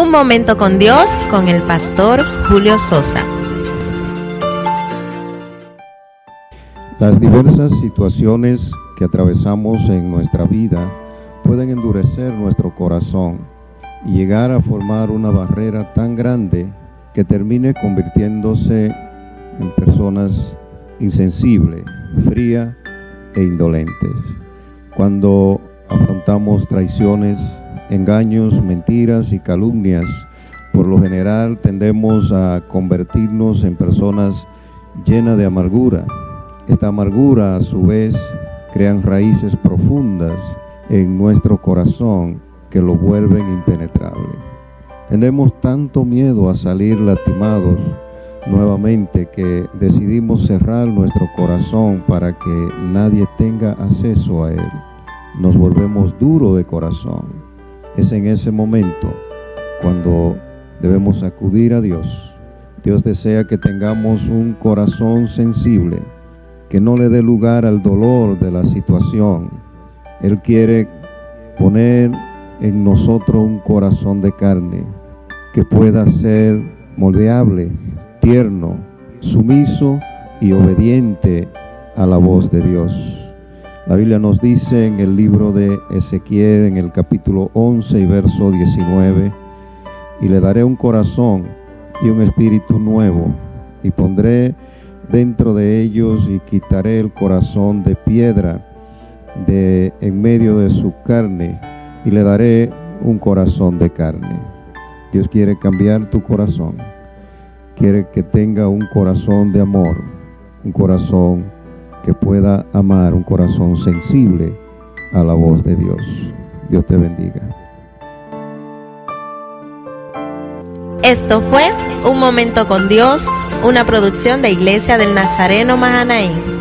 Un momento con Dios con el pastor Julio Sosa. Las diversas situaciones que atravesamos en nuestra vida pueden endurecer nuestro corazón y llegar a formar una barrera tan grande que termine convirtiéndose en personas insensibles, frías e indolentes. Cuando afrontamos traiciones, engaños, mentiras y calumnias, por lo general tendemos a convertirnos en personas llenas de amargura. Esta amargura a su vez crean raíces profundas en nuestro corazón que lo vuelven impenetrable. Tenemos tanto miedo a salir lastimados nuevamente que decidimos cerrar nuestro corazón para que nadie tenga acceso a él. Nos volvemos duros de corazón. Es en ese momento cuando debemos acudir a Dios. Dios desea que tengamos un corazón sensible, que no le dé lugar al dolor de la situación. Él quiere poner en nosotros un corazón de carne que pueda ser moldeable, tierno, sumiso y obediente a la voz de Dios. La Biblia nos dice en el libro de Ezequiel, en el capítulo 11 y verso 19, y le daré un corazón y un espíritu nuevo, y pondré dentro de ellos y quitaré el corazón de piedra de en medio de su carne y le daré un corazón de carne. Dios quiere cambiar tu corazón. Quiere que tenga un corazón de amor, un corazón que pueda amar, un corazón sensible a la voz de Dios. Dios te bendiga. Esto fue Un Momento con Dios, una producción de Iglesia del Nazareno Mahanaín.